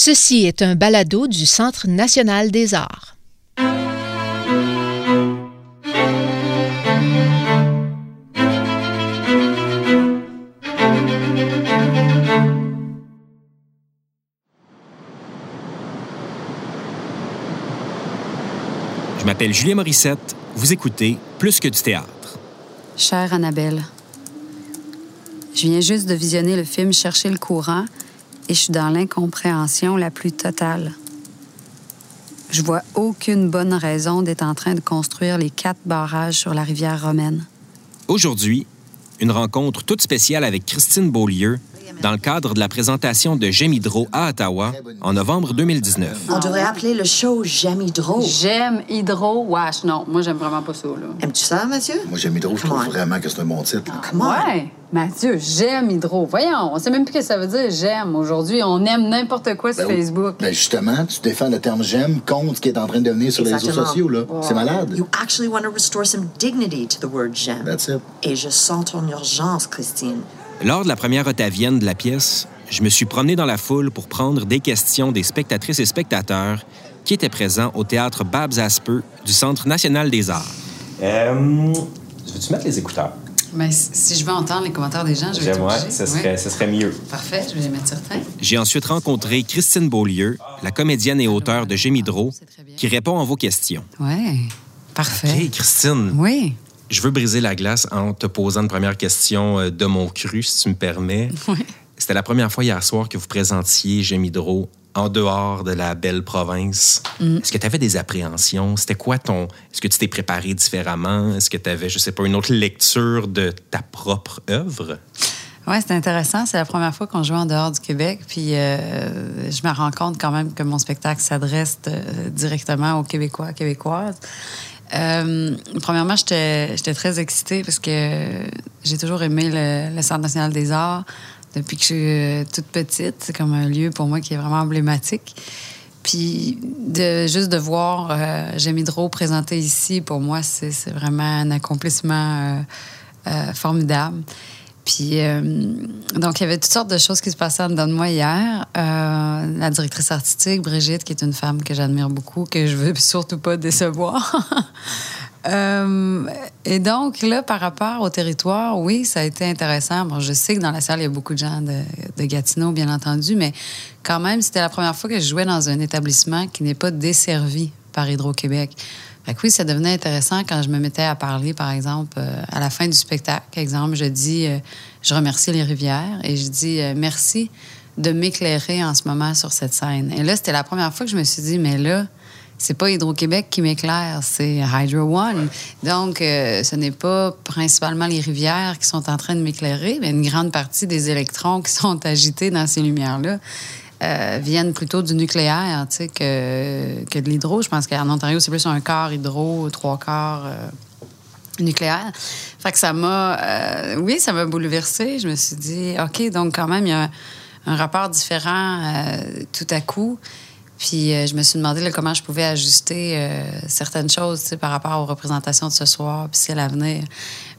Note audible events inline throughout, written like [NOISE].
Ceci est un balado du Centre national des arts. Je m'appelle Julien Morissette. Vous écoutez Plus que du théâtre. Chère Annabelle, je viens juste de visionner le film Chercher le courant et je suis dans l'incompréhension la plus totale. Je vois aucune bonne raison d'être en train de construire les quatre barrages sur la rivière romaine. Aujourd'hui, une rencontre toute spéciale avec Christine Beaulieu dans le cadre de la présentation de J'aime Hydro à Ottawa en novembre 2019. On devrait appeler le show J'aime Hydro. J'aime Hydro. Wesh, non, moi j'aime vraiment pas ça, là. Aimes-tu ça, Mathieu? Moi, j'aime Hydro, je trouve vraiment que c'est un bon titre. on. Ouais, Mathieu, j'aime Hydro. Voyons, on sait même plus ce que ça veut dire, j'aime. Aujourd'hui, on aime n'importe quoi sur Ben. Facebook. Ben justement, tu défends le terme j'aime contre ce qui est en train de devenir sur les réseaux sociaux, là. C'est malade. You actually want to restore some dignity to the word j'aime. That's it. Et je sens ton urgence, Christine. Lors de la première ottavienne de la pièce, je me suis promené dans la foule pour prendre des questions des spectatrices et spectateurs qui étaient présents au théâtre Babs Aspeux du Centre national des arts. Euh, Veux-tu mettre les écouteurs? Mais si je veux entendre les commentaires des gens, je vais obligée. ce serait, serait mieux. Parfait, je vais les mettre certains. J'ai ensuite rencontré Christine Beaulieu, la comédienne et auteure de Hydro, qui répond à vos questions. Ouais, parfait. Hey, Christine, Oui, je veux briser la glace en te posant une première question euh, de mon cru, si tu me permets. oui. C'était la première fois hier soir que vous présentiez Hydro en dehors de la belle province. Est-ce que tu avais des appréhensions? C'était quoi ton... Est-ce que tu t'es préparé différemment? Est-ce que tu avais, je sais pas, une autre lecture de ta propre œuvre? Ouais, c'est intéressant. C'est la première fois qu'on joue en dehors du Québec. Puis euh, je me rends compte quand même que mon spectacle s'adresse euh, directement aux Québécois, Québécoises. Euh, premièrement, j'étais très excitée parce que j'ai toujours aimé le, le Centre national des arts depuis que je suis euh, toute petite. C'est comme un lieu pour moi qui est vraiment emblématique. Puis de juste de voir euh, J'aime Hydro présenté ici, pour moi, c'est c'est vraiment un accomplissement euh, euh, formidable. Puis, euh, donc, il y avait toutes sortes de choses qui se passaient en dedans de moi hier. Euh, la directrice artistique, Brigitte, qui est une femme que j'admire beaucoup, que je veux surtout pas décevoir. [LAUGHS] Euh, et donc, là, par rapport au territoire, oui, ça a été intéressant. Bon, je sais que dans la salle, il y a beaucoup de gens de, de Gatineau, bien entendu, mais quand même, c'était la première fois que je jouais dans un établissement qui n'est pas desservi par Hydro-Québec. Fait que oui, ça devenait intéressant quand je me mettais à parler, par exemple, euh, à la fin du spectacle. Exemple, je dis, euh, je remercie les rivières et je dis euh, merci de m'éclairer en ce moment sur cette scène. Et là, c'était la première fois que je me suis dit, mais là, c'est pas Hydro-Québec qui m'éclaire, c'est Hydro One. Donc, ce n'est pas principalement les rivières qui sont en train de m'éclairer, mais une grande partie des électrons qui sont agités dans ces lumières-là euh, viennent plutôt du nucléaire, tu que, de l'hydro. Je pense qu'en Ontario, c'est plus un quart hydro, trois quarts euh, nucléaire. Fait que ça m'a, euh, oui, ça m'a bouleversée. Je me suis dit, OK, donc quand même, il y a un, rapport différent tout à coup. Puis euh, je me suis demandé là, comment je pouvais ajuster euh, certaines choses par rapport aux représentations de ce soir, puis c'est l'avenir.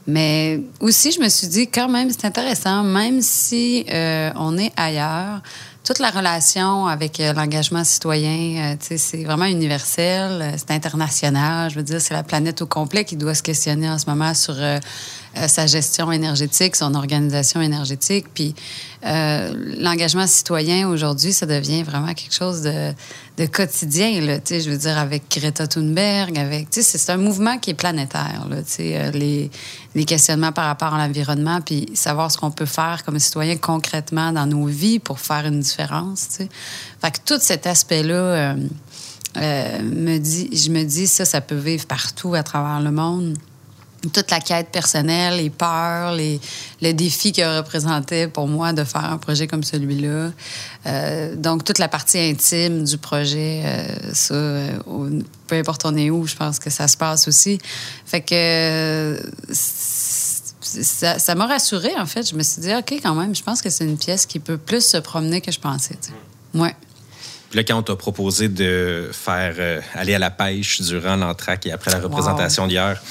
Mais aussi, je me suis dit, quand même, c'est intéressant, même si euh, on est ailleurs, toute la relation avec euh, l'engagement citoyen, euh, c'est vraiment universel, euh, c'est international. Je veux dire, c'est la planète au complet qui doit se questionner en ce moment sur euh, sa gestion énergétique, son organisation énergétique. Puis euh, l'engagement citoyen aujourd'hui, ça devient vraiment quelque chose de, quotidien. Là, je veux dire, avec Greta Thunberg, avec, c'est un mouvement qui est planétaire. Là, euh, les, les questionnements par rapport à l'environnement, puis savoir ce qu'on peut faire comme citoyen concrètement dans nos vies pour faire une différence. Tu sais. Fait que tout cet aspect-là. euh, me dit, je me dis, ça, ça peut vivre partout à travers le monde toute la quête personnelle, les peurs, les, le défi que représentait pour moi de faire un projet comme celui-là. Euh, donc, toute la partie intime du projet, euh, ça, euh, peu importe on est où, je pense que ça se passe aussi. Fait que ça ça m'a rassurée, en fait. Je me suis dit, OK, quand même, je pense que c'est une pièce qui peut plus se promener que je pensais. tu sais. Ouais. Puis là, quand on t'a proposé de faire aller à la pêche durant l'entraque et après la représentation d'hier,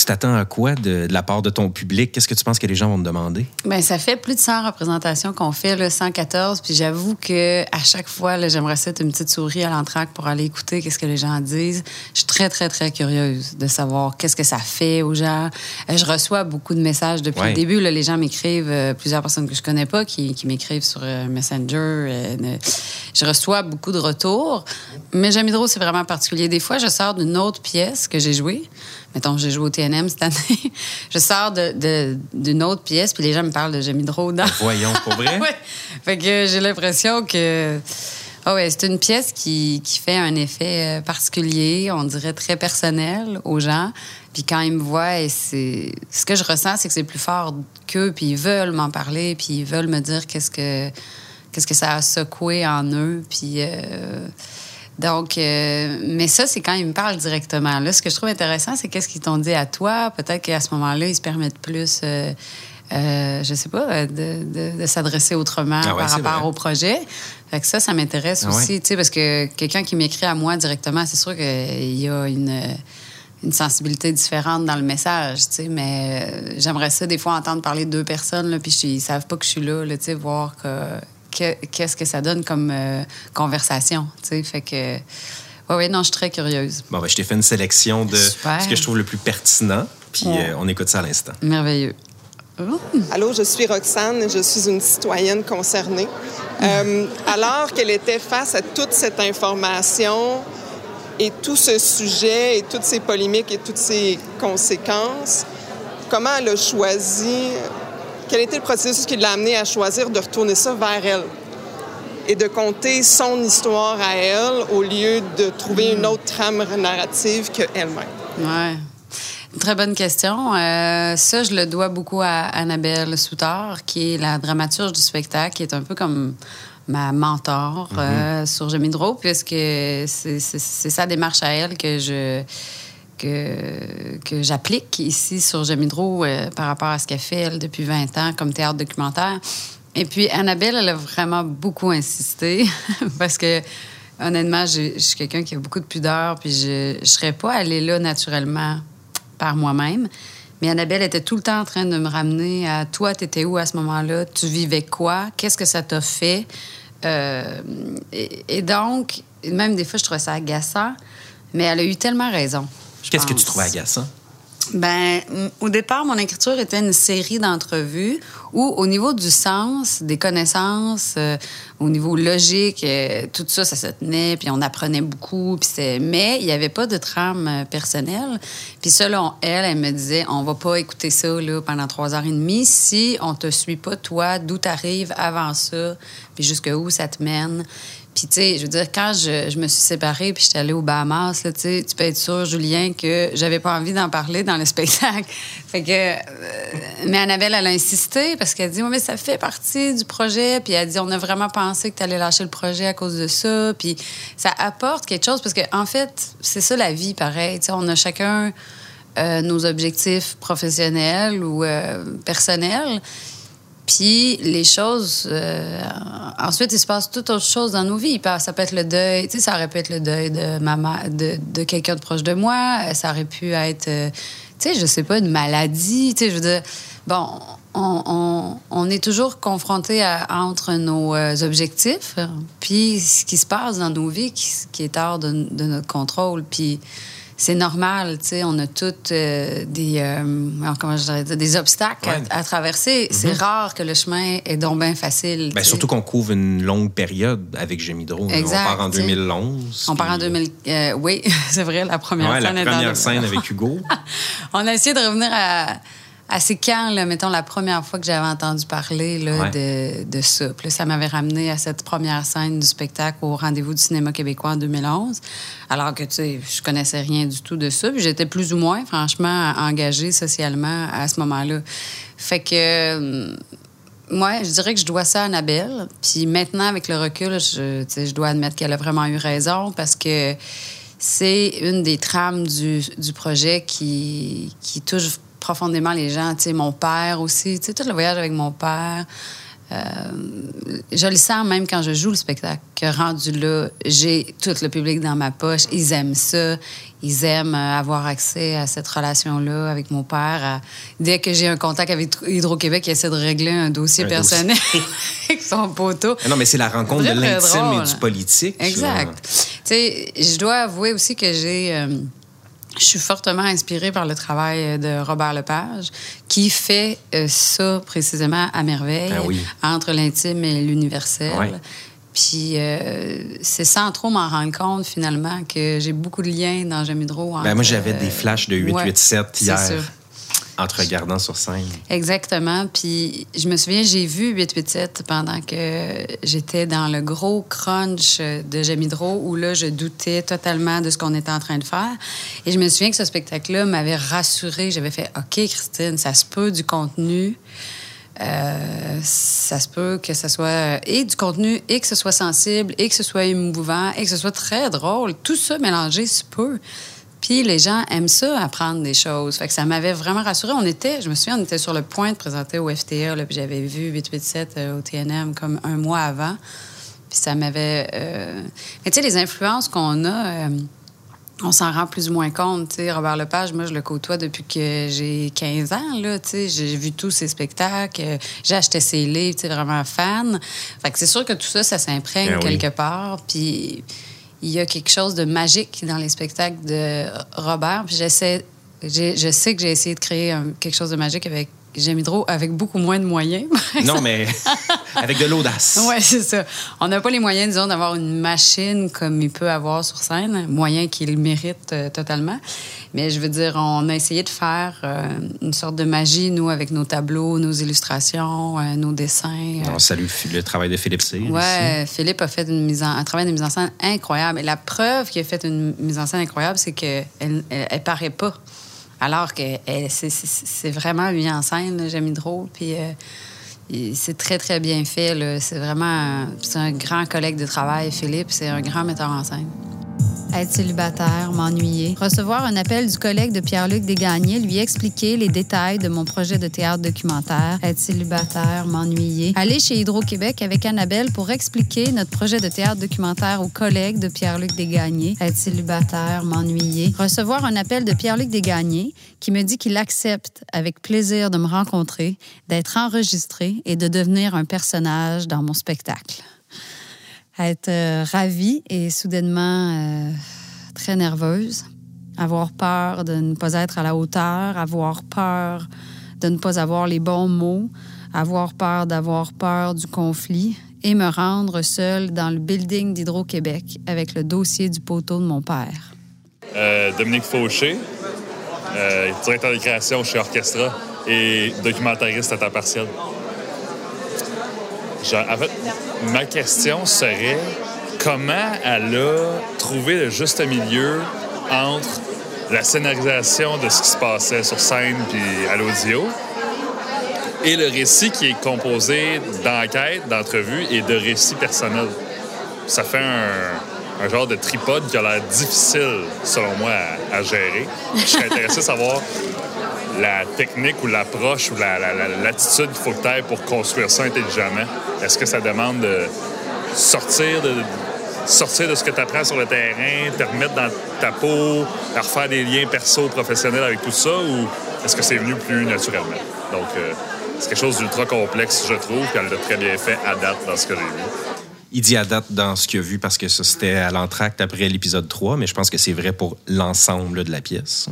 Tu t'attends à quoi de, de la part de ton public? Qu'est-ce que tu penses que les gens vont te demander? Ben, ça fait plus de 100 représentations qu'on fait, là, 114. Puis j'avoue que à chaque fois, j'aimerais ça être une petite souris à l'entraque pour aller écouter qu'est-ce que les gens disent. Je suis très, très, très curieuse de savoir qu'est-ce que ça fait aux gens. Euh, Je reçois beaucoup de messages depuis Ouais. le début. Là, les gens m'écrivent, euh, plusieurs personnes que je connais pas qui, qui m'écrivent sur euh, Messenger. euh, je reçois beaucoup de retours. Mais Jamie Drault, c'est vraiment particulier. Des fois, je sors d'une autre pièce que j'ai jouée. Mettons, j'ai joué au TNM cette année. [LAUGHS] je sors de- de- d'une autre pièce, puis les gens me parlent de Jamie Drault dans. Voyons, pour vrai? [LAUGHS] ouais. Fait que j'ai l'impression que. Ah ouais, c'est une pièce qui, qui fait un effet euh, particulier, on dirait très personnel aux gens. Puis quand ils me voient, et c'est ce que je ressens, c'est que c'est plus fort qu'eux, puis ils veulent m'en parler, puis ils veulent me dire qu'est-ce que qu'est-ce que ça a secoué en eux, puis euh, donc, euh, mais ça, c'est quand ils me parlent directement. Là, ce que je trouve intéressant, c'est qu'est-ce qu'ils t'ont dit à toi? Peut-être qu'à ce moment-là, ils se permettent plus, euh, euh, je sais pas, euh, de, de- de s'adresser autrement Ah ouais, par rapport vrai. au projet. Fait que ça, ça m'intéresse Ah ouais. aussi, tu sais, parce que quelqu'un qui m'écrit à moi directement, c'est sûr qu'il y a une une sensibilité différente dans le message, tu sais, mais euh, j'aimerais ça des fois entendre parler de deux personnes, là, puis ils savent pas que je suis là, là, tu sais, voir que- qu'est-ce que ça donne comme euh, conversation, tu sais, fait que... Oui, oui, non, je suis très curieuse. Bon, ben, je t'ai fait une sélection de Super. ce que je trouve le plus pertinent, puis Ouais. euh, on écoute ça à l'instant. Merveilleux. Allô, je suis Roxane, je suis une citoyenne concernée. [LAUGHS] Euh, alors qu'elle était face à toute cette information et tout ce sujet et toutes ces polémiques et toutes ces conséquences, comment elle a choisi, quel était le processus qui l'a amené à choisir de retourner ça vers elle et de conter son histoire à elle au lieu de trouver une autre trame narrative qu'elle-même? Ouais. Très bonne question. Euh, ça, je le dois beaucoup à Annabelle Soutard, qui est la dramaturge du spectacle, qui est un peu comme ma mentor euh, sur Drault, puisque c'est sa démarche à elle que je que, que j'applique ici sur Jamie Drault euh, par rapport à ce qu'elle fait, elle, depuis 20 ans comme théâtre documentaire. Et puis, Annabelle, elle a vraiment beaucoup insisté [LAUGHS] parce que, honnêtement, j'ai- je suis quelqu'un qui a beaucoup de pudeur, puis je ne serais pas allée là naturellement par moi-même. Mais Annabelle était tout le temps en train de me ramener à toi, tu étais où à ce moment-là? Tu vivais quoi? Qu'est-ce que ça t'a fait? Euh, et, et donc, même des fois, je trouvais ça agaçant, mais elle a eu tellement raison. Qu'est-ce que tu trouvais agaçant? Ben, au départ, mon écriture était une série d'entrevues où, au niveau du sens, des connaissances, euh, au niveau logique, euh, tout ça, ça se tenait, puis on apprenait beaucoup, puis c'est... Mais il n'y avait pas de trame euh, personnelle. Puis selon elle, elle me disait, on va pas écouter ça là, pendant trois heures et demie si on te suit pas, toi, d'où tu arrives avant ça, puis jusqu'où ça te mène. Puis, tu sais, je veux dire, quand je, je me suis séparée puis j'étais allée aux Bahamas, là, tu tu peux être sûr, Julien, que j'avais pas envie d'en parler dans le spectacle. [LAUGHS] Fait que... euh, mais Annabelle, elle a insisté parce qu'elle dit, oui, mais ça fait partie du projet. Puis elle dit, on a vraiment pensé que tu allais lâcher le projet à cause de ça. Puis ça apporte quelque chose parce que, en fait, c'est ça la vie, pareil. Tu sais, on a chacun euh, nos objectifs professionnels ou euh, personnels. Puis les choses, euh, ensuite, il se passe toute autre chose dans nos vies. Ça peut être le deuil, tu sais, ça aurait pu être le deuil de maman, de, quelqu'un de proche de moi. Ça aurait pu être, euh, tu sais, je sais pas, une maladie. Tu sais, je veux dire, bon, on, est toujours confronté entre nos euh, objectifs, puis ce qui se passe dans nos vies qui, qui est hors de, de notre contrôle. Puis c'est normal, tu sais, on a toutes euh, des, euh, comment je dirais, des obstacles Ouais. à, à traverser. C'est rare que le chemin est donc bien facile. Ben, surtout qu'on couvre une longue période avec là. Exact, On part en tu sais. 2011. On part en puis- 2000. euh, oui, [LAUGHS] c'est vrai, la première Ouais, la scène première scène avec Hugo. [LAUGHS] On a essayé de revenir à, à ces camps, là, mettons, la première fois que j'avais entendu parler là, Ouais. de, de ça. Puis là, ça m'avait ramené à cette première scène du spectacle au Rendez-vous du cinéma québécois en 2011. Alors que, tu sais, je connaissais rien du tout de ça. Puis j'étais plus ou moins, franchement, engagée socialement à ce moment-là. Fait que... hum, moi, je dirais que je dois ça à Annabelle. Puis maintenant, avec le recul, je, je dois admettre qu'elle a vraiment eu raison parce que c'est une des trames du, du projet qui, qui touche profondément les gens. Tu sais, mon père aussi, tu sais, tout le voyage avec mon père. euh, je le sens même quand je joue le spectacle, que rendu là, j'ai tout le public dans ma poche. Ils aiment ça. Ils aiment euh, avoir accès à cette relation-là avec mon père. À- dès que j'ai un contact avec Hydro-Québec, ils essaient de régler un dossier Un personnel [LAUGHS] avec son poteau. Non, mais c'est la rencontre de l'intime et du politique. Exact. Tu sais, je dois avouer aussi que j'ai. euh, je suis fortement inspirée par le travail de Robert Lepage, qui fait euh, ça précisément à merveille, Ah oui. entre l'intime et l'universel. Ouais. Puis euh, c'est sans trop m'en rendre compte, finalement, que j'ai beaucoup de liens dans J'aime Hydro. Ben, moi, j'avais euh, des flashs de ouais, 887 c'est hier. En te regardant sur scène. Exactement. Puis je me souviens, j'ai vu 887 pendant que j'étais dans le gros crunch de Jamidro où là, je doutais totalement de ce qu'on était en train de faire. Et je me souviens que ce spectacle-là m'avait rassurée. J'avais fait OK, Christine, ça se peut du contenu. Euh, ça se peut que ce soit et du contenu et que ce soit sensible et que ce soit émouvant et que ce soit très drôle. Tout ça mélangé se peut. Puis les gens aiment ça, apprendre des choses. Fait que ça m'avait vraiment rassurée. On était, je me souviens, on était sur le point de présenter au FTA, là, puis j'avais vu 887 euh, au TNM comme un mois avant. Puis ça m'avait... euh, Mais tu sais, les influences qu'on a, euh, on s'en rend plus ou moins compte. Robert Lepage, moi, je le côtoie depuis que j'ai 15 ans. Là, j'ai vu tous ses spectacles, j'ai acheté ses livres, vraiment fan. Fait que c'est sûr que tout ça, ça s'imprègne Ben oui. quelque part. Puis il y a quelque chose de magique dans les spectacles de Robert. J'essaie, je sais que j'ai essayé de créer quelque chose de magique avec J'aime Hydro avec beaucoup moins de moyens. [LAUGHS] Non, mais avec de l'audace. [LAUGHS] Oui, c'est ça. On n'a pas les moyens, disons, d'avoir une machine comme il peut avoir sur scène, moyen qu'il mérite euh, totalement. Mais je veux dire, on a essayé de faire euh, une sorte de magie, nous, avec nos tableaux, nos illustrations, euh, nos dessins. On salue le travail de Philippe Cyr. Ouais, Philippe a fait une mise en, un travail de mise en scène incroyable. Et la preuve qu'il a fait une mise en scène incroyable, c'est qu'elle elle, elle paraît pas. Alors que elle- c'est- vraiment mis en scène, là, j'ai mis drôle. Puis euh, c'est très, très bien fait. C'est vraiment un grand collègue de travail, Philippe. C'est un grand metteur en scène. Être célibataire, m'ennuyer. Recevoir un appel du collègue de Pierre-Luc Desgagnés, lui expliquer les détails de mon projet de théâtre documentaire. Être célibataire, m'ennuyer. Aller chez Hydro-Québec avec Annabelle pour expliquer notre projet de théâtre documentaire au collègue de Pierre-Luc Desgagnés. Être célibataire, m'ennuyer. Recevoir un appel de Pierre-Luc Desgagnés qui me dit qu'il accepte avec plaisir de me rencontrer, d'être enregistré et de devenir un personnage dans mon spectacle être euh, ravie et soudainement euh, très nerveuse, avoir peur de ne pas être à la hauteur, avoir peur de ne pas avoir les bons mots, avoir peur d'avoir peur du conflit et me rendre seule dans le building d'Hydro-Québec avec le dossier du poteau de mon père. Euh, Dominique Fauché, directeur de création chez Orchestra et documentariste à temps partiel. En fait, ma question serait comment elle a trouvé le juste milieu entre la scénarisation de ce qui se passait sur scène puis à l'audio et le récit qui est composé d'enquêtes, d'entrevues et de récits personnels? Ça fait un, genre de tripode qui a l'air difficile, selon moi, à, à gérer. Je serais intéressé de savoir la technique ou l'approche ou la- la- la- l'attitude qu'il faut que tu aies pour construire ça intelligemment. Est-ce que ça demande de sortir de, sortir de ce que tu apprends sur le terrain, te remettre dans ta peau, à refaire des liens perso-professionnels avec tout ça, ou est-ce que c'est venu plus naturellement? Donc, euh, c'est quelque chose d'ultra complexe, je trouve, qu'elle l'a très bien fait à date dans ce que j'ai vu. Il dit à date dans ce qu'il a vu parce que ça, c'était à l'entracte après l'épisode 3, mais je pense que c'est vrai pour l'ensemble de la pièce.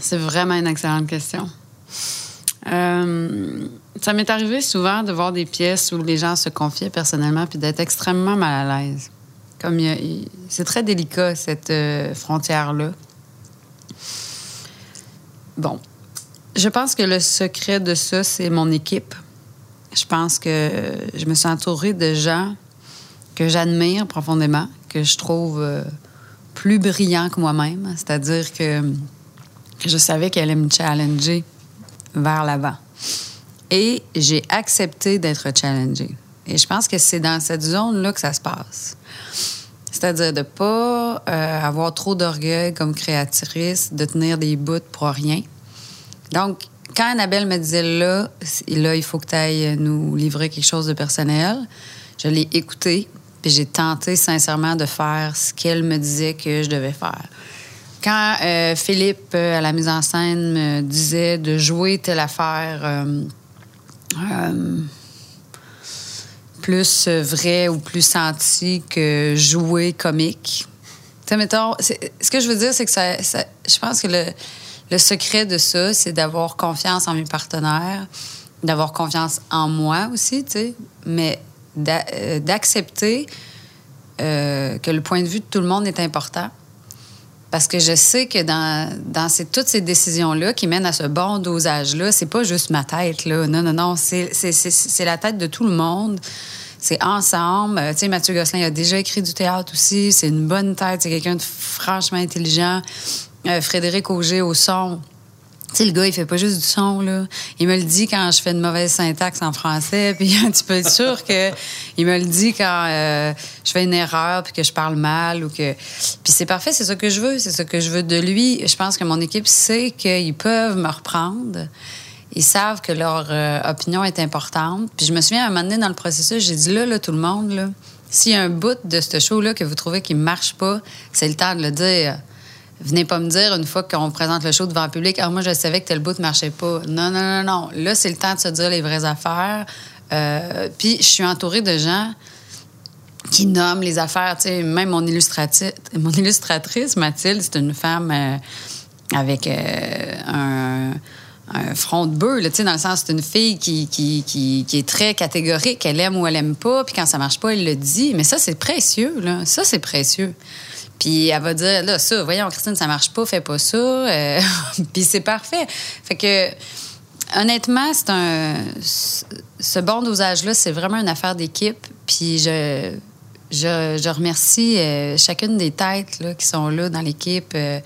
C'est vraiment une excellente question. Euh, ça m'est arrivé souvent de voir des pièces où les gens se confiaient personnellement puis d'être extrêmement mal à l'aise. Comme c'est très délicat cette euh, frontière-là. Bon, je pense que le secret de ça, c'est mon équipe. Je pense que je me suis entourée de gens que j'admire profondément, que je trouve euh, plus brillants que moi-même. C'est-à-dire que je savais qu'elle allait me challenger vers l'avant. Et j'ai accepté d'être challengée. Et je pense que c'est dans cette zone-là que ça se passe. C'est-à-dire de ne pas euh, avoir trop d'orgueil comme créatrice, de tenir des bouts pour rien. Donc, quand Annabelle me disait là, là, il faut que tu ailles nous livrer quelque chose de personnel, je l'ai écouté, puis j'ai tenté sincèrement de faire ce qu'elle me disait que je devais faire. Quand euh, Philippe, euh, à la mise en scène, me disait de jouer telle affaire euh, plus vrai ou plus senti que jouer comique, tu sais, mettons, ce que je veux dire, c'est que ça, je pense que le, secret de ça, c'est d'avoir confiance en mes partenaires, d'avoir confiance en moi aussi, tu sais, mais d'a- d'accepter que le point de vue de tout le monde est important. Parce que je sais que dans, dans toutes ces décisions-là qui mènent à ce bon dosage-là, c'est pas juste ma tête, là. Non, non, non. C'est la tête de tout le monde. C'est ensemble. Euh, tu sais, Mathieu Gosselin a déjà écrit du théâtre aussi. C'est une bonne tête. C'est quelqu'un de franchement intelligent. Euh, Frédéric Auger au son. Sais, le gars, il fait pas juste du son, là. Il me le dit quand je fais une mauvaise syntaxe en français, puis tu peux être sûr que il me le dit quand euh, je fais une erreur, puis que je parle mal, ou que... Puis c'est parfait, c'est ça que je veux, c'est ça que je veux de lui. Je pense que mon équipe sait qu'ils peuvent me reprendre. Ils savent que leur euh, opinion est importante. Puis je me souviens, à un moment donné, dans le processus, j'ai dit, là, là, tout le monde, là, s'il y a un bout de ce show-là que vous trouvez qui marche pas, c'est le temps de le dire. Venez pas me dire une fois qu'on présente le show devant le public, ah, moi, je savais que tel bout ne marchait pas. Non, non, non, non. Là, c'est le temps de se dire les vraies affaires. Euh, puis, je suis entourée de gens qui nomment les affaires. Tu sais, même mon, illustratrice, Mathilde, c'est une femme euh, avec euh, un, front de bœuf, dans le sens, c'est une fille qui est très catégorique. Elle aime ou elle aime pas, puis quand ça marche pas, elle le dit. Mais ça, c'est précieux, là. Ça, c'est précieux. Puis elle va dire, là, ça, voyons, Christine, ça marche pas, fais pas ça. Euh, [LAUGHS] puis c'est parfait. Fait que, honnêtement, c'est un. Ce bon dosage-là, c'est vraiment une affaire d'équipe. Puis je, je, je remercie euh, chacune des têtes là, qui sont là dans l'équipe. euh,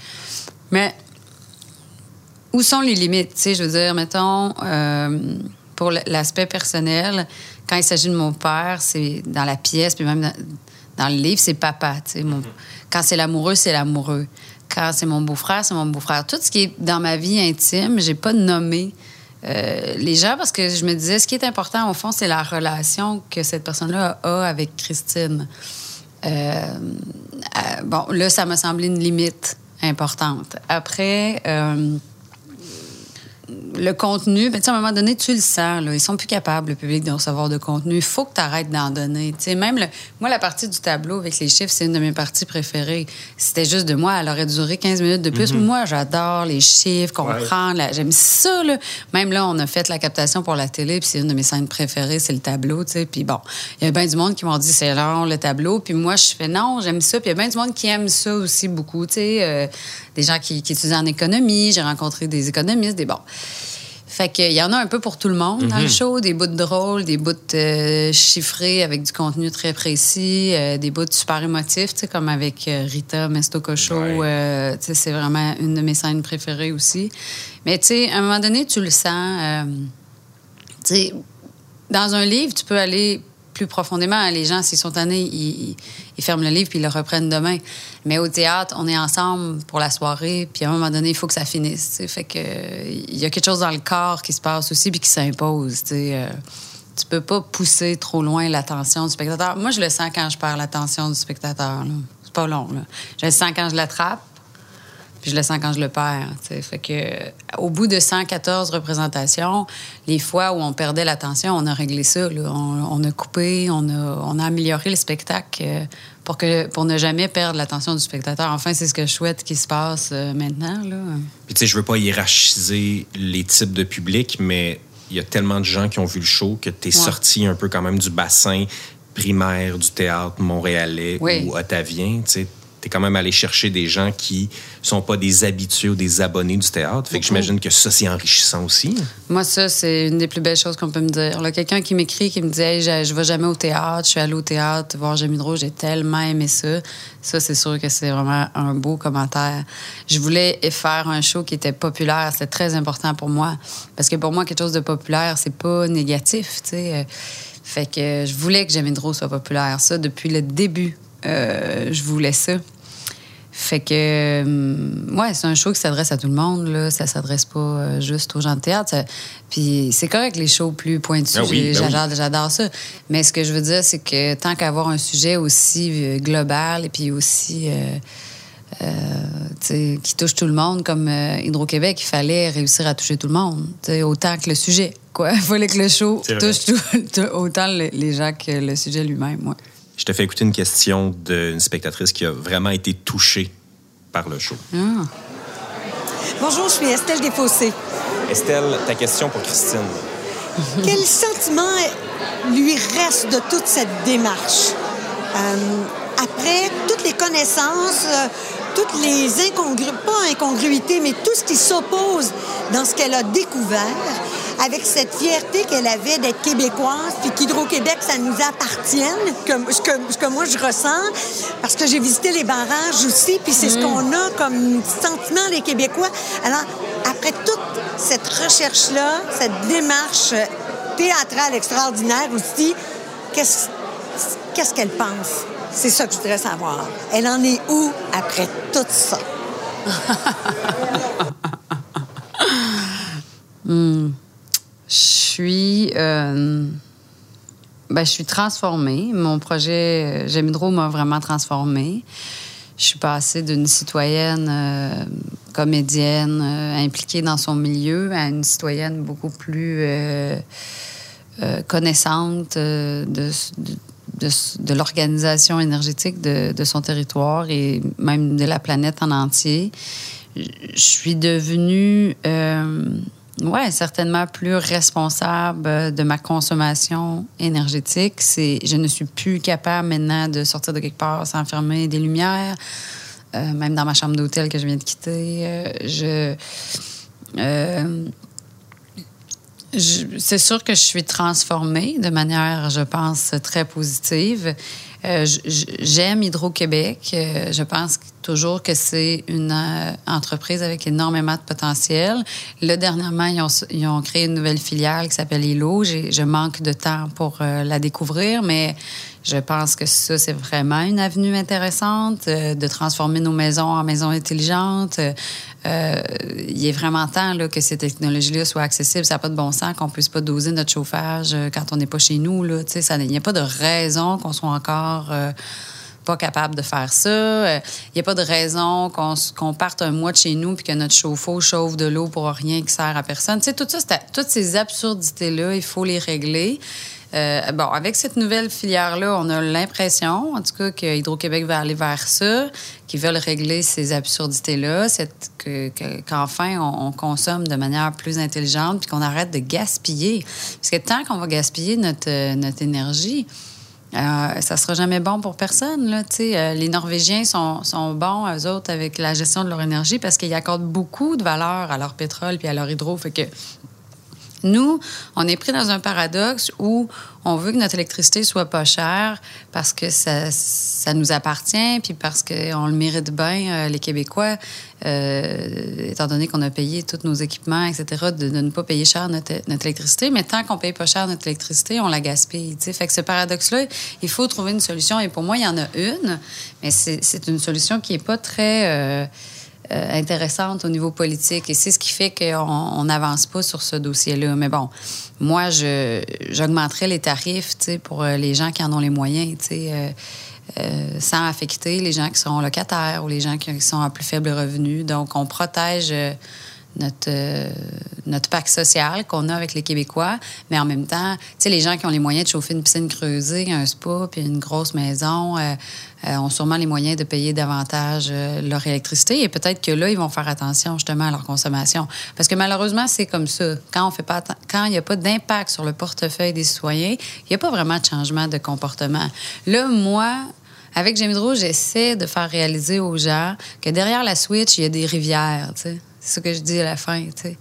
mais où sont les limites? Tu sais, je veux dire, mettons, euh, pour l'aspect personnel, quand il s'agit de mon père, c'est dans la pièce, puis même dans, le livre, c'est papa. tu sais. Mon- Quand c'est l'amoureux, c'est l'amoureux. Quand c'est mon beau-frère, c'est mon beau-frère. Tout ce qui est dans ma vie intime, j'ai pas nommé euh, les gens parce que je me disais, ce qui est important, au fond, c'est la relation que cette personne-là a avec Christine. Euh, euh, bon, là, ça m'a semblé une limite importante. Après, le contenu, ben, tu sais, à un moment donné, tu le sens. Là, ils sont plus capables, le public, de recevoir de contenu. Il faut que tu arrêtes d'en donner. Tu sais, même le- moi, la partie du tableau avec les chiffres, c'est une de mes parties préférées. C'était juste de moi, elle aurait duré 15 minutes de plus. Moi, j'adore les chiffres, comprendre. J'aime ça. Là. Même là, on a fait la captation pour la télé, puis c'est une de mes scènes préférées, c'est le tableau. tu sais. Puis bon, il y a bien du monde qui m'ont dit c'est long, le tableau. Puis moi, je fais non, j'aime ça. Puis il y a bien du monde qui aime ça aussi beaucoup. tu sais. Euh, des gens qui, qui étudient en économie. J'ai rencontré des économistes, des bon. Fait qu'il y en a un peu pour tout le monde dans le show. Des bouts drôles, des bouts euh, chiffrés avec du contenu très précis, euh, des bouts super émotifs, tu sais, comme avec euh, Rita Mestococho. Ouais. euh, c'est vraiment une de mes scènes préférées aussi. Mais tu sais, à un moment donné, tu le sens. tu sais, dans un livre, tu peux aller plus profondément. Les gens, s'ils sont tannés, ils, ils- ferment le livre puis ils le reprennent demain. Mais au théâtre, on est ensemble pour la soirée, puis à un moment donné, il faut que ça finisse. Fait que il y a quelque chose dans le corps qui se passe aussi puis qui s'impose. Euh, tu peux pas pousser trop loin l'attention du spectateur. Moi, je le sens quand je perds l'attention du spectateur. C'est pas long. Je le sens quand je l'attrape. Puis je le sens quand je le perds. Fait que, euh, au bout de 114 représentations, les fois où on perdait l'attention, on a réglé ça. là. On, on a coupé, on a, on a amélioré le spectacle euh, pour, que, pour ne jamais perdre l'attention du spectateur. Enfin, c'est ce que je souhaite qu'il se passe euh, maintenant. Là. Puis, tu sais, je veux pas hiérarchiser les types de public, mais il y a tellement de gens qui ont vu le show que tu es sorti un peu quand même du bassin primaire du théâtre montréalais Oui. ou ottavien. Tu es quand même allé chercher des gens qui sont pas des habitués ou des abonnés du théâtre. Fait que j'imagine que ça, c'est enrichissant aussi. Moi, ça, c'est une des plus belles choses qu'on peut me dire. Quelqu'un qui m'écrit, qui me dit hey, je, je vais jamais au théâtre, je suis allée au théâtre voir Jamie Drou, j'ai tellement aimé ça. Ça, c'est sûr que c'est vraiment un beau commentaire. Je voulais faire un show qui était populaire. C'était très important pour moi. Parce que pour moi, quelque chose de populaire, c'est pas négatif, tu sais. Fait que je voulais que Jamie Drou soit populaire. Ça, depuis le début, euh, je voulais ça. Fait que, euh, ouais, c'est un show qui s'adresse à tout le monde, là. Ça s'adresse pas euh, juste aux gens de théâtre. Ça- Puis c'est correct, les shows plus pointus. Ah oui, ben oui. j'adore, j'adore ça. Mais ce que je veux dire, c'est que tant qu'avoir un sujet aussi euh, global et puis aussi. euh, euh, qui touche tout le monde, comme euh, Hydro-Québec, il fallait réussir à toucher tout le monde, autant que le sujet. Quoi. [LAUGHS] Il fallait que le show touche [LAUGHS] tout- autant le- les gens que le sujet lui-même. Ouais. Je te fais écouter une question d'une spectatrice qui a vraiment été touchée par le show. Ah. Bonjour, je suis Estelle Desfossés. Estelle, ta question pour Christine. [LAUGHS] Quel sentiment lui reste de toute cette démarche? Euh, après toutes les connaissances, euh, toutes les incongruités, pas incongruités, mais tout ce qui s'oppose dans ce qu'elle a découvert, avec cette fierté qu'elle avait d'être québécoise, puis qu'Hydro-Québec, ça nous appartienne, que, ce, que, ce que moi je ressens, parce que j'ai visité les barrages aussi, puis c'est ce qu'on a comme sentiment, les Québécois. Alors, après toute cette recherche-là, cette démarche théâtrale extraordinaire aussi, qu'est-ce qu'est-ce qu'elle pense? C'est ça que je voudrais savoir. Elle en est où après tout ça? [LAUGHS] Hmm. Euh, ben, je suis transformée. Mon projet euh, J'aime m'a vraiment transformée. Je suis passée d'une citoyenne euh, comédienne impliquée dans son milieu à une citoyenne beaucoup plus connaissante de, l'organisation énergétique de, son territoire et même de la planète en entier. Je suis devenue, ouais, certainement plus responsable euh, de ma consommation énergétique. C'est, je ne suis plus capable maintenant de sortir de quelque part sans fermer des lumières, euh, même dans ma chambre d'hôtel que je viens de quitter. euh, je- c'est sûr que je suis transformée de manière, je pense, très positive. Euh, J'aime Hydro-Québec. Euh, je pense toujours que c'est une euh, entreprise avec énormément de potentiel. Là, dernièrement, ils ont, ils ont créé une nouvelle filiale qui s'appelle ILO. Je manque de temps pour la découvrir, mais je pense que ça, c'est vraiment une avenue intéressante de transformer nos maisons en maisons intelligentes. Euh, il est vraiment temps que ces technologies-là soient accessibles. Ça n'a pas de bon sens qu'on puisse pas doser notre chauffage euh, quand on n'est pas chez nous. ça- Il n'y a pas de raison qu'on soit encore euh, pas capable de faire ça. Il n'y a pas de raison qu'on parte un mois de chez nous puis que notre chauffe-eau chauffe de l'eau pour rien qui sert à personne. Toutes ces absurdités-là, il faut les régler. Euh, bon, avec cette nouvelle filière-là, on a l'impression, en tout cas, que Hydro-Québec va aller vers ça, qu'ils veulent régler ces absurdités-là, cette- que- qu'enfin on, on consomme de manière plus intelligente, puis qu'on arrête de gaspiller. Parce que tant qu'on va gaspiller notre, euh, notre énergie, euh, ça sera jamais bon pour personne. Là. Euh, les Norvégiens sont, sont bons, eux autres, avec la gestion de leur énergie parce qu'ils accordent beaucoup de valeur à leur pétrole puis à leur hydro. Fait que nous, on est pris dans un paradoxe où on veut que notre électricité soit pas chère parce que ça, ça nous appartient, puis parce qu'on le mérite bien, euh, les Québécois, euh, étant donné qu'on a payé tous nos équipements, etc., de, ne pas payer cher notre, électricité. Mais tant qu'on paye pas cher notre électricité, on la gaspille. tu sais. Fait que ce paradoxe-là, il faut trouver une solution. Et pour moi, il y en a une, mais c'est une solution qui est pas très... euh, intéressante au niveau politique et c'est ce qui fait qu'on n'avance pas sur ce dossier-là. Mais bon, moi, j'augmenterais les tarifs pour euh, les gens qui en ont les moyens, euh, euh, sans affecter les gens qui sont locataires ou les gens qui sont à plus faible revenu. Donc, on protège euh, notre, euh, notre pacte social qu'on a avec les Québécois, mais en même temps, tu sais, les gens qui ont les moyens de chauffer une piscine creusée, un spa, puis une grosse maison, euh, euh, ont sûrement les moyens de payer davantage leur électricité. Et peut-être que là, ils vont faire attention justement à leur consommation. Parce que malheureusement, c'est comme ça. Quand on fait pas quand il n'y a pas d'impact sur le portefeuille des citoyens, il n'y a pas vraiment de changement de comportement. Là, moi, avec Gémidro, j'essaie de faire réaliser aux gens que derrière la switch, il y a des rivières. tu sais. C'est ce que je dis à la fin. tu sais.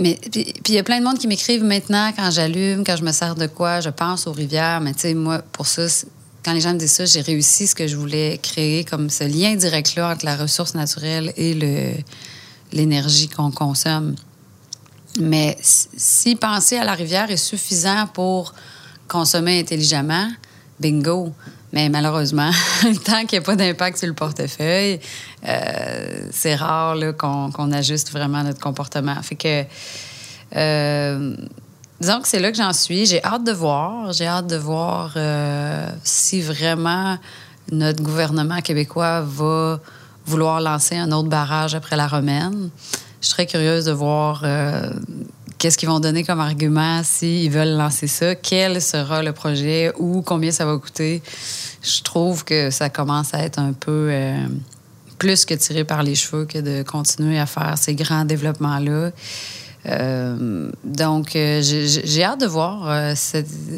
Mais puis il y a plein de monde qui m'écrivent maintenant quand j'allume, quand je me sers de quoi, je pense aux rivières. Mais tu sais, moi, pour ça, quand les gens me disent ça, j'ai réussi ce que je voulais créer comme ce lien direct-là entre la ressource naturelle et le, l'énergie qu'on consomme. Mais si penser à la rivière est suffisant pour consommer intelligemment, bingo. Mais malheureusement, [LAUGHS] tant qu'il n'y a pas d'impact sur le portefeuille, euh, c'est rare qu'on, qu'on ajuste vraiment notre comportement. Fait que, euh, disons que c'est là que j'en suis. J'ai hâte de voir. J'ai hâte de voir euh, si vraiment notre gouvernement québécois va vouloir lancer un autre barrage après la romaine. Je serais curieuse de voir qu'est-ce qu'ils vont donner comme argument s'ils veulent lancer ça, quel sera le projet ou combien ça va coûter? Je trouve que ça commence à être un peu euh, plus que tiré par les cheveux que de continuer à faire ces grands développements-là. Euh, donc, euh, j'ai hâte de voir euh,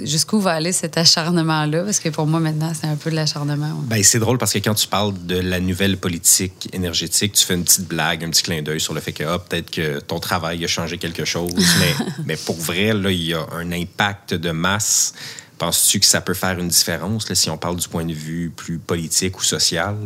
jusqu'où va aller cet acharnement-là, parce que pour moi, maintenant, c'est un peu de l'acharnement. Ben, c'est drôle parce que quand tu parles de la nouvelle politique énergétique, tu fais une petite blague, un petit clin d'œil sur le fait que ah, peut-être que ton travail a changé quelque chose. [LAUGHS] mais, mais pour vrai, là, il y a un impact de masse. Penses-tu que ça peut faire une différence là, si on parle du point de vue plus politique ou social?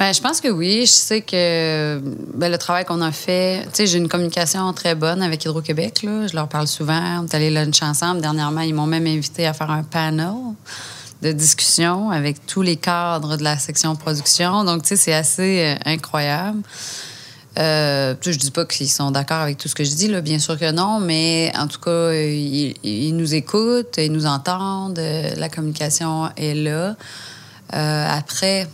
Ben, je pense que oui. Je sais que ben, le travail qu'on a fait, tu sais, j'ai une communication très bonne avec Hydro-Québec. Je leur parle souvent. On est allés lunch ensemble. Dernièrement, ils m'ont même invité à faire un panel de discussion avec tous les cadres de la section production. Donc, tu sais, c'est assez euh, incroyable. Euh, je dis pas qu'ils sont d'accord avec tout ce que je dis, bien sûr que non, mais en tout cas, ils, ils nous écoutent, ils nous entendent, euh, la communication est là. Euh, après,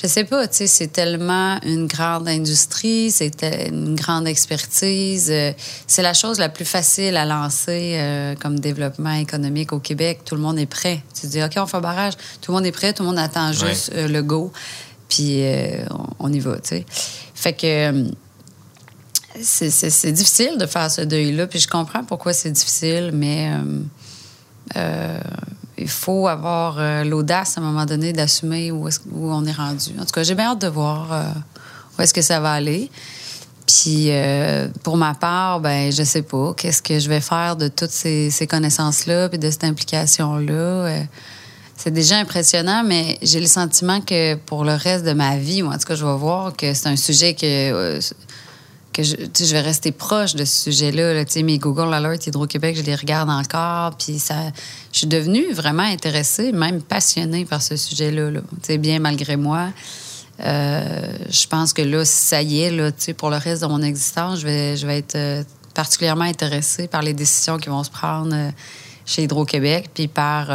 je sais pas, tu sais, c'est tellement une grande industrie, c'est une grande expertise. euh, c'est la chose la plus facile à lancer euh, comme développement économique au Québec. Tout le monde est prêt. Tu dis, OK, on fait un barrage. Tout le monde est prêt, tout le monde attend juste euh, le go. Puis euh, on, on y va, tu sais. Fait que c'est- difficile de faire ce deuil-là. Puis je comprends pourquoi c'est difficile, mais il faut avoir euh, l'audace à un moment donné d'assumer où, on est rendu. En tout cas, j'ai bien hâte de voir euh, où est-ce que ça va aller. Puis euh, pour ma part, ben je sais pas qu'est-ce que je vais faire de toutes ces, ces connaissances-là puis de cette implication-là. C'est déjà impressionnant, mais j'ai le sentiment que pour le reste de ma vie, ou en tout cas, je vais voir que c'est un sujet que que je, vais rester proche de ce sujet-là. mes Google Alerts Hydro-Québec, je les regarde encore. Puis ça, je suis devenue vraiment intéressée, même passionnée par ce sujet-là. bien malgré moi. Euh, je pense que là, ça y est, pour le reste de mon existence, je vais, je vais être euh, particulièrement intéressée par les décisions qui vont se prendre euh, chez Hydro-Québec, puis par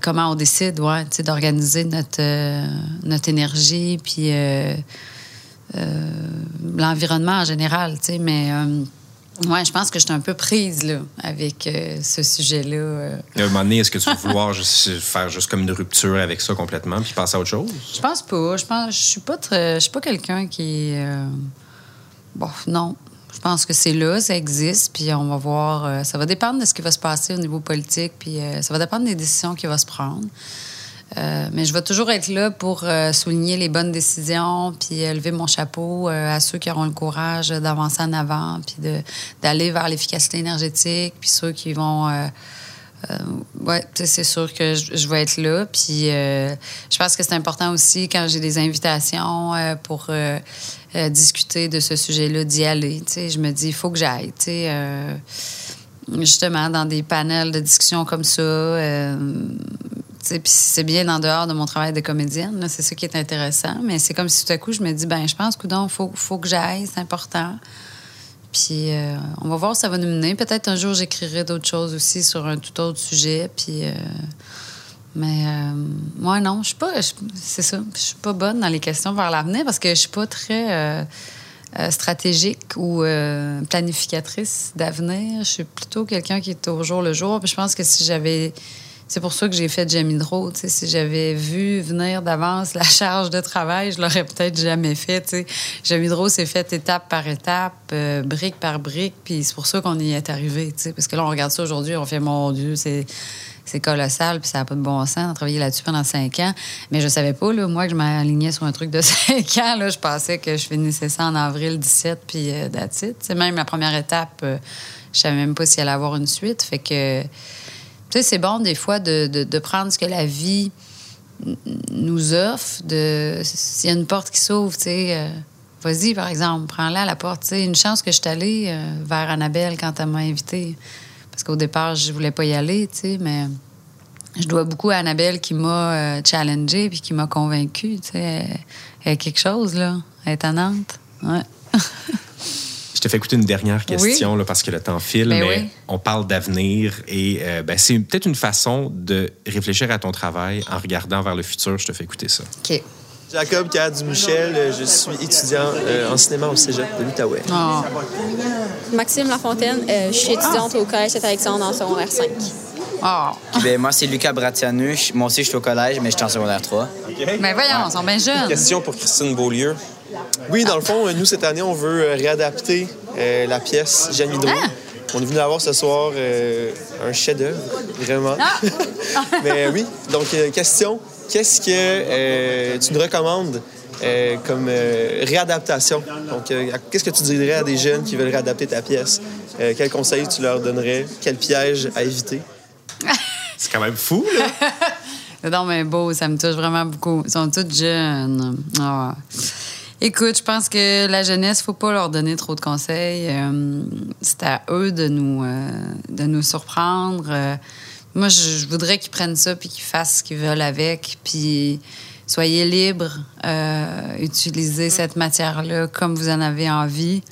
comment on décide d'organiser notre, notre énergie, puis l'environnement en général, tu sais, mais euh, ouais, je pense que je suis un peu prise là, avec euh, ce sujet-là. euh. À un moment donné, est-ce que tu vas vouloir juste faire juste comme une rupture avec ça complètement puis passer à autre chose? Je pense pas. Je pense, je suis pas très, je suis pas quelqu'un qui, euh, bon, non. Je pense que c'est là, ça existe, puis on va voir. euh, ça va dépendre de ce qui va se passer au niveau politique, puis euh, ça va dépendre des décisions qui vont se prendre. Euh, mais je vais toujours être là pour euh, souligner les bonnes décisions, puis euh, lever mon chapeau à ceux qui auront le courage d'avancer en avant, puis d'aller vers l'efficacité énergétique, puis ceux qui vont ouais, c'est sûr que je, vais être là. Puis je pense que c'est important aussi quand j'ai des invitations pour discuter de ce sujet-là, d'y aller. Je me dis, il faut que j'aille. Justement, dans des panels de discussion comme ça. Puis c'est bien en dehors de mon travail de comédienne. C'est ça qui est intéressant. Mais c'est comme si tout à coup, je me dis, ben je pense que il faut, faut que j'aille, c'est important. Puis euh, on va voir où ça va nous mener. Peut-être un jour, j'écrirai d'autres choses aussi sur un tout autre sujet. Puis, euh, mais euh, moi, non, je suis pas. C'est ça. Je suis pas bonne dans les questions vers l'avenir parce que je suis pas très euh, euh, stratégique ou planificatrice d'avenir. Je suis plutôt quelqu'un qui est au jour le jour. Puis je pense que si j'avais c'est pour ça que j'ai fait Jamie sais, Si j'avais vu venir d'avance la charge de travail, je l'aurais peut-être jamais fait. Jamie s'est fait étape par étape, euh, brique par brique, puis c'est pour ça qu'on y est arrivé. Parce que là, on regarde ça aujourd'hui, on fait mon Dieu, c'est. Colossal, puis ça n'a pas de bon sens. Travaillé là-dessus pendant cinq ans. Mais je savais pas, moi, que je m'alignais sur un truc de [LAUGHS] cinq ans. Je pensais que je finissais ça en avril 17, puis euh, that's même la première étape, euh, je savais même pas s'il allait avoir une suite. Fait que tu sais, c'est bon des fois de, de- prendre ce que la vie nous offre. De, s'il y a une porte qui s'ouvre, tu sais, euh, vas-y, par exemple, prends-la la porte. Tu sais, une chance que je suis allée euh, vers Annabelle quand elle m'a invitée. Parce qu'au départ, je voulais pas y aller, tu sais, mais je dois beaucoup à Annabelle qui m'a euh, challengée puis qui m'a convaincue. Tu sais, elle est quelque chose, là. Étonnante. Ouais. [LAUGHS] Je te fais écouter une dernière question là, parce que le temps file, Ben mais oui. on parle d'avenir et euh, ben, c'est peut-être une façon de réfléchir à ton travail en regardant vers le futur. Je te fais écouter ça. OK. Jacob Carr Dumichel, euh, je suis étudiant euh, en cinéma au cégep de l'Outaouais. Oh. Maxime Lafontaine, euh, je suis étudiante au collège Saint-Alexandre en secondaire 5. Oh. Ben, moi, c'est Lucas Bratianu. Moi aussi, je suis au collège, mais je suis en secondaire 3. Mais voyons, ils sont bien jeunes. Question pour Christine Beaulieu. Oui, dans le fond, euh, nous, cette année, on veut euh, réadapter euh, la pièce Jeanne Hydro. On est venu la voir ce soir euh, un chef-d'œuvre, vraiment. [LAUGHS] Mais oui, donc, question, qu'est-ce que euh, tu nous recommandes euh, comme euh, réadaptation? Donc, euh, qu'est-ce que tu dirais à des jeunes qui veulent réadapter ta pièce? Euh, quels conseils tu leur donnerais? Quel piège à éviter? [LAUGHS] C'est quand même fou, là. [LAUGHS] Donc bien beau, ça me touche vraiment beaucoup. Ils sont tous jeunes. Ah. Écoute, je pense que la jeunesse, faut pas leur donner trop de conseils. Euh, c'est à eux de nous, euh, de nous surprendre. Euh, moi, je, je voudrais qu'ils prennent ça puis qu'ils fassent ce qu'ils veulent avec. Puis soyez libres, utilisez cette matière-là comme vous en avez envie.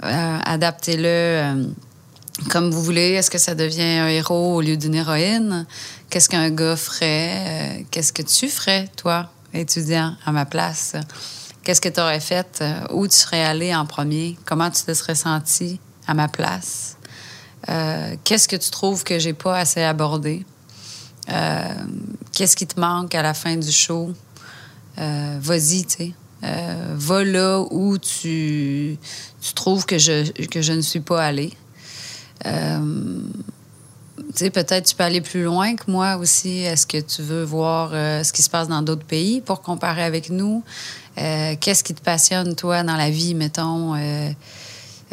Adaptez-le. comme vous voulez. Est-ce que ça devient un héros au lieu d'une héroïne? Qu'est-ce qu'un gars ferait? Qu'est-ce que tu ferais, toi, étudiant, à ma place? Qu'est-ce que tu aurais fait? Euh, Où tu serais allé en premier? Comment tu te serais senti à ma place? Euh, Qu'est-ce que tu trouves que j'ai pas assez abordé? Euh, Qu'est-ce qui te manque à la fin du show? Vas-y, tu sais. Va là où tu, trouves que je, que je ne suis pas allée. Tu sais, peut-être tu peux aller plus loin que moi aussi. Est-ce que tu veux voir ce qui se passe dans d'autres pays pour comparer avec nous? Euh, Qu'est-ce qui te passionne, toi, dans la vie, mettons? Euh,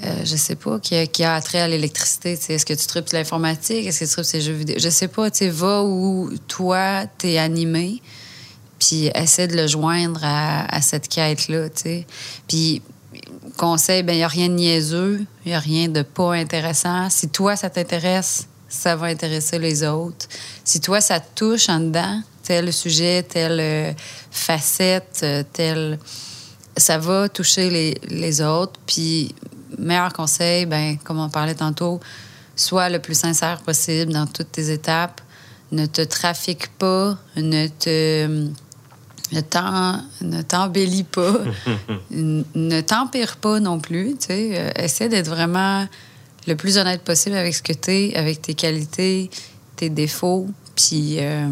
euh, je sais pas, qui a, attrait à l'électricité. Est-ce que tu tripes l'informatique? Est-ce que tu tripes les jeux vidéo? Je sais pas, tu va où toi, t'es animé, puis essaie de le joindre à, à cette quête-là, tu sais. Puis, conseil, ben il n'y a rien de niaiseux, il n'y a rien de pas intéressant. Si toi, ça t'intéresse, ça va intéresser les autres. Si toi, ça te touche en dedans, tel sujet, telle euh, facette, euh, tel... Ça va toucher les, les autres. Puis, meilleur conseil, ben comme on parlait tantôt, sois le plus sincère possible dans toutes tes étapes. Ne te trafique pas, ne te... Ne t'embellis pas. [LAUGHS] Ne t'empire pas non plus. Tu sais. Euh, essaie d'être vraiment le plus honnête possible avec ce que tu es, avec tes qualités, tes défauts. Puis euh,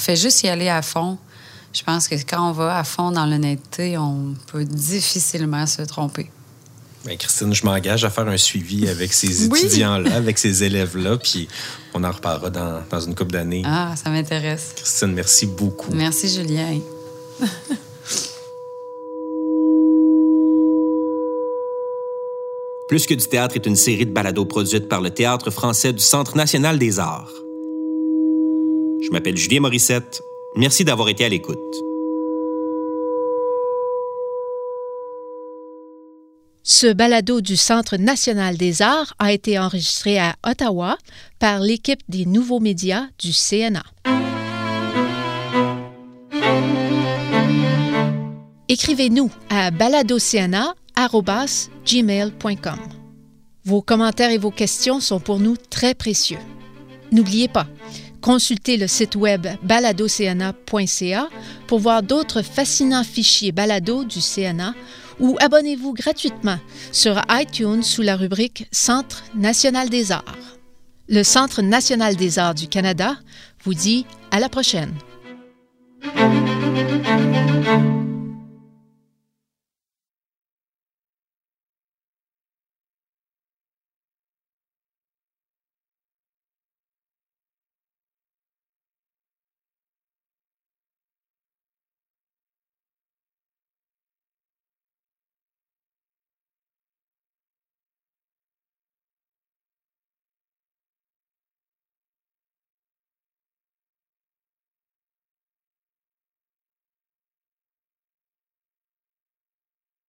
fais juste y aller à fond. Je pense que quand on va à fond dans l'honnêteté, on peut difficilement se tromper. Ben, Christine, je m'engage à faire un suivi avec ces Oui. étudiants-là, avec ces élèves-là, puis on en reparlera dans, dans une couple d'années. Ah, ça m'intéresse. Christine, merci beaucoup. Merci, Julien. [LAUGHS] Plus que du théâtre est une série de balados produites par le Théâtre français du Centre national des arts. Je m'appelle Julien Morissette. Merci d'avoir été à l'écoute. Ce balado du Centre national des arts a été enregistré à Ottawa par l'équipe des nouveaux médias du CNA. Écrivez-nous à baladocna@gmail.com. Vos commentaires et vos questions sont pour nous très précieux. N'oubliez pas, consultez le site web baladocna.ca pour voir d'autres fascinants fichiers balado du CNA ou abonnez-vous gratuitement sur iTunes sous la rubrique Centre national des arts. Le Centre national des arts du Canada vous dit à la prochaine.